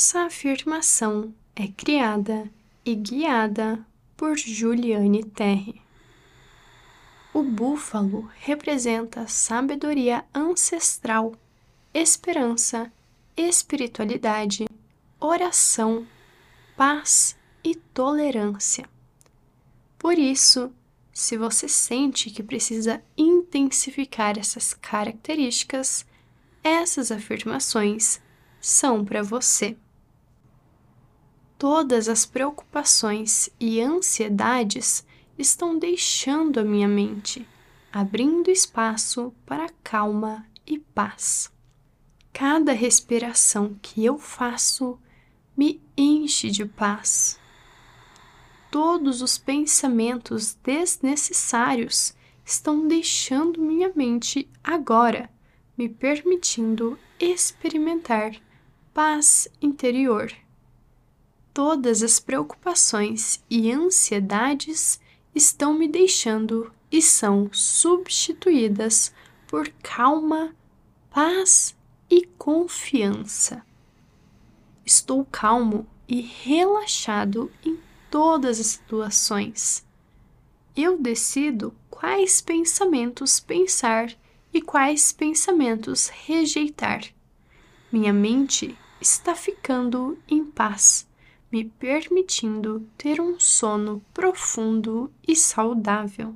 Essa afirmação é criada e guiada por Juliane Terre. O búfalo representa sabedoria ancestral, esperança, espiritualidade, oração, paz e tolerância. Por isso, se você sente que precisa intensificar essas características, essas afirmações são para você. Todas as preocupações e ansiedades estão deixando a minha mente, abrindo espaço para calma e paz. Cada respiração que eu faço me enche de paz. Todos os pensamentos desnecessários estão deixando minha mente agora, me permitindo experimentar paz interior. Todas as preocupações e ansiedades estão me deixando e são substituídas por calma, paz e confiança. Estou calmo e relaxado em todas as situações. Eu decido quais pensamentos pensar e quais pensamentos rejeitar. Minha mente está ficando em paz me permitindo ter um sono profundo e saudável.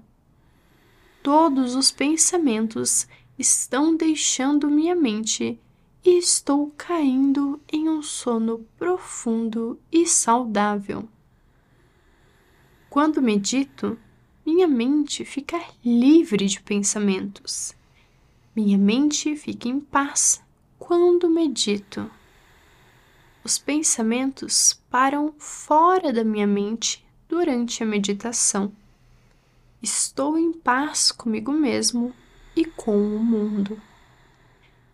Todos os pensamentos estão deixando minha mente e estou caindo em um sono profundo e saudável. Quando medito, minha mente fica livre de pensamentos. Minha mente fica em paz quando medito os pensamentos param fora da minha mente durante a meditação. Estou em paz comigo mesmo e com o mundo.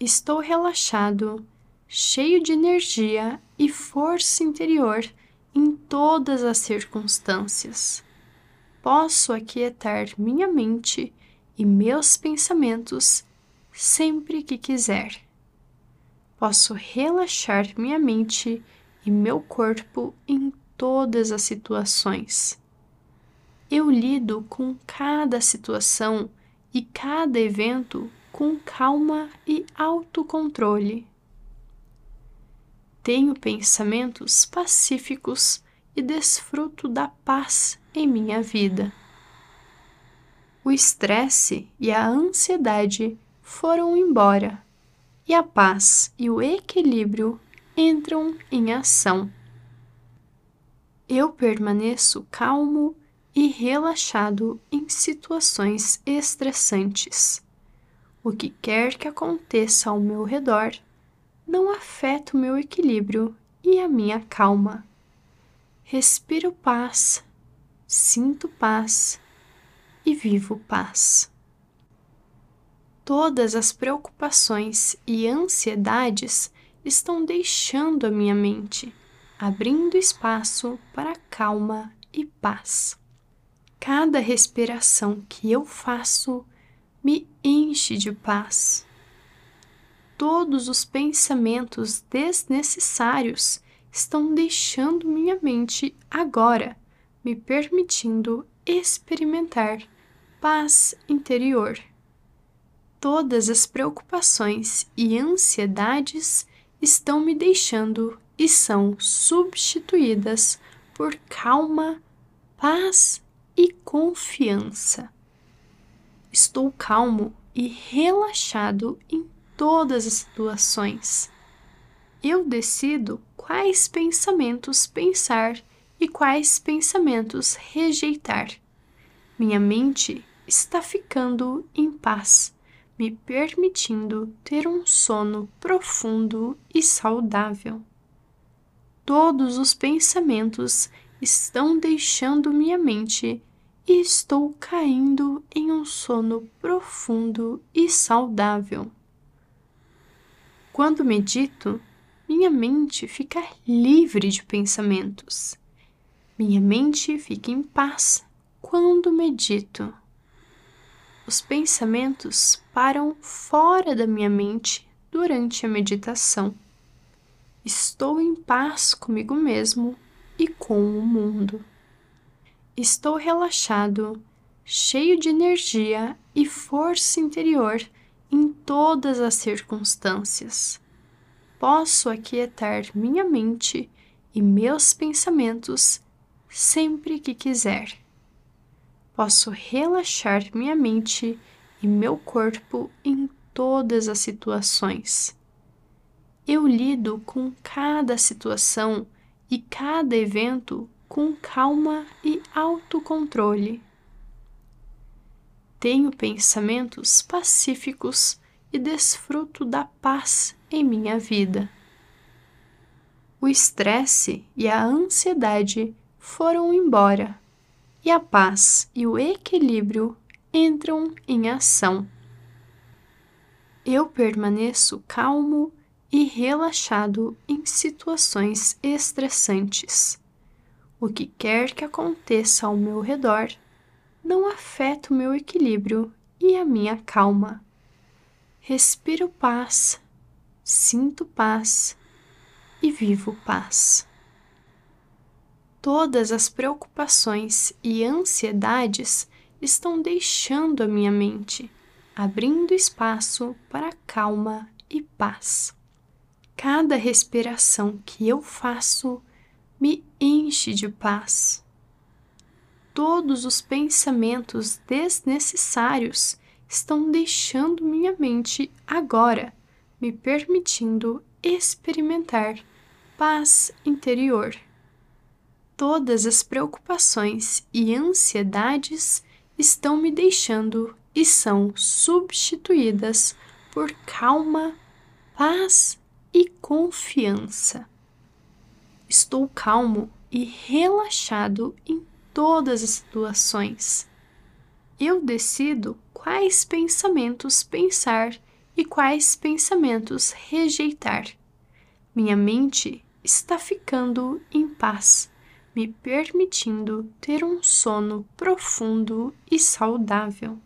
Estou relaxado, cheio de energia e força interior em todas as circunstâncias. Posso aquietar minha mente e meus pensamentos sempre que quiser posso relaxar minha mente e meu corpo em todas as situações. Eu lido com cada situação e cada evento com calma e autocontrole. Tenho pensamentos pacíficos e desfruto da paz em minha vida. O estresse e a ansiedade foram embora e a paz e o equilíbrio entram em ação. Eu permaneço calmo e relaxado em situações estressantes. O que quer que aconteça ao meu redor não afeta o meu equilíbrio e a minha calma. Respiro paz, sinto paz e vivo paz todas as preocupações e ansiedades estão deixando a minha mente, abrindo espaço para calma e paz. Cada respiração que eu faço me enche de paz. Todos os pensamentos desnecessários estão deixando minha mente agora, me permitindo experimentar paz interior todas as preocupações e ansiedades estão me deixando e são substituídas por calma, paz e confiança. Estou calmo e relaxado em todas as situações. Eu decido quais pensamentos pensar e quais pensamentos rejeitar. Minha mente está ficando em paz me permitindo ter um sono profundo e saudável. Todos os pensamentos estão deixando minha mente e estou caindo em um sono profundo e saudável. Quando medito, minha mente fica livre de pensamentos. Minha mente fica em paz quando medito os pensamentos param fora da minha mente durante a meditação. Estou em paz comigo mesmo e com o mundo. Estou relaxado, cheio de energia e força interior em todas as circunstâncias. Posso aquietar minha mente e meus pensamentos sempre que quiser. Posso relaxar minha mente e meu corpo em todas as situações. Eu lido com cada situação e cada evento com calma e autocontrole. Tenho pensamentos pacíficos e desfruto da paz em minha vida. O estresse e a ansiedade foram embora e a paz e o equilíbrio entram em ação. Eu permaneço calmo e relaxado em situações estressantes. O que quer que aconteça ao meu redor não afeta o meu equilíbrio e a minha calma. Respiro paz, sinto paz e vivo paz. Todas as preocupações e ansiedades estão deixando a minha mente, abrindo espaço para calma e paz. Cada respiração que eu faço me enche de paz. Todos os pensamentos desnecessários estão deixando minha mente agora, me permitindo experimentar paz interior. Todas as preocupações e ansiedades estão me deixando e são substituídas por calma, paz e confiança. Estou calmo e relaxado em todas as situações. Eu decido quais pensamentos pensar e quais pensamentos rejeitar. Minha mente está ficando em paz, me permitindo ter um sono profundo e saudável.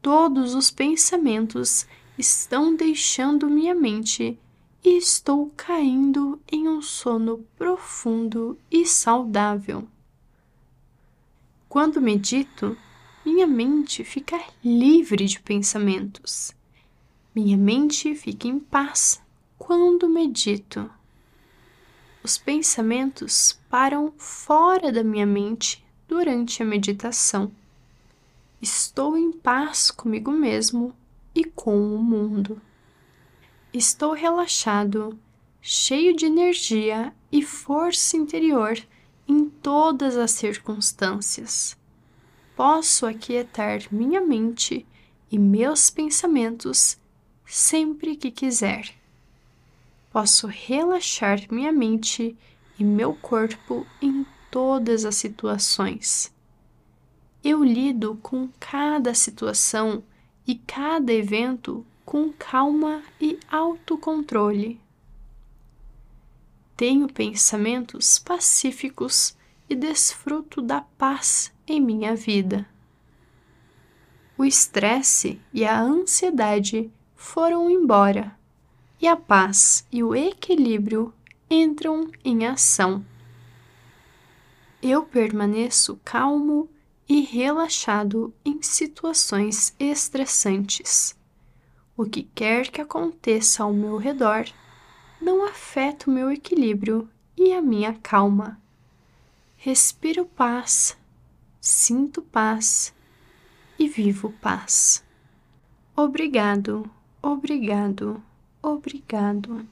Todos os pensamentos estão deixando minha mente e estou caindo em um sono profundo e saudável. Quando medito, minha mente fica livre de pensamentos. Minha mente fica em paz quando medito. Os pensamentos param fora da minha mente durante a meditação. Estou em paz comigo mesmo e com o mundo. Estou relaxado, cheio de energia e força interior em todas as circunstâncias. Posso aquietar minha mente e meus pensamentos sempre que quiser. Posso relaxar minha mente e meu corpo em todas as situações. Eu lido com cada situação e cada evento com calma e autocontrole. Tenho pensamentos pacíficos e desfruto da paz em minha vida. O estresse e a ansiedade foram embora e a paz e o equilíbrio entram em ação. Eu permaneço calmo e relaxado em situações estressantes. O que quer que aconteça ao meu redor não afeta o meu equilíbrio e a minha calma. Respiro paz, sinto paz e vivo paz. Obrigado, obrigado, obrigado.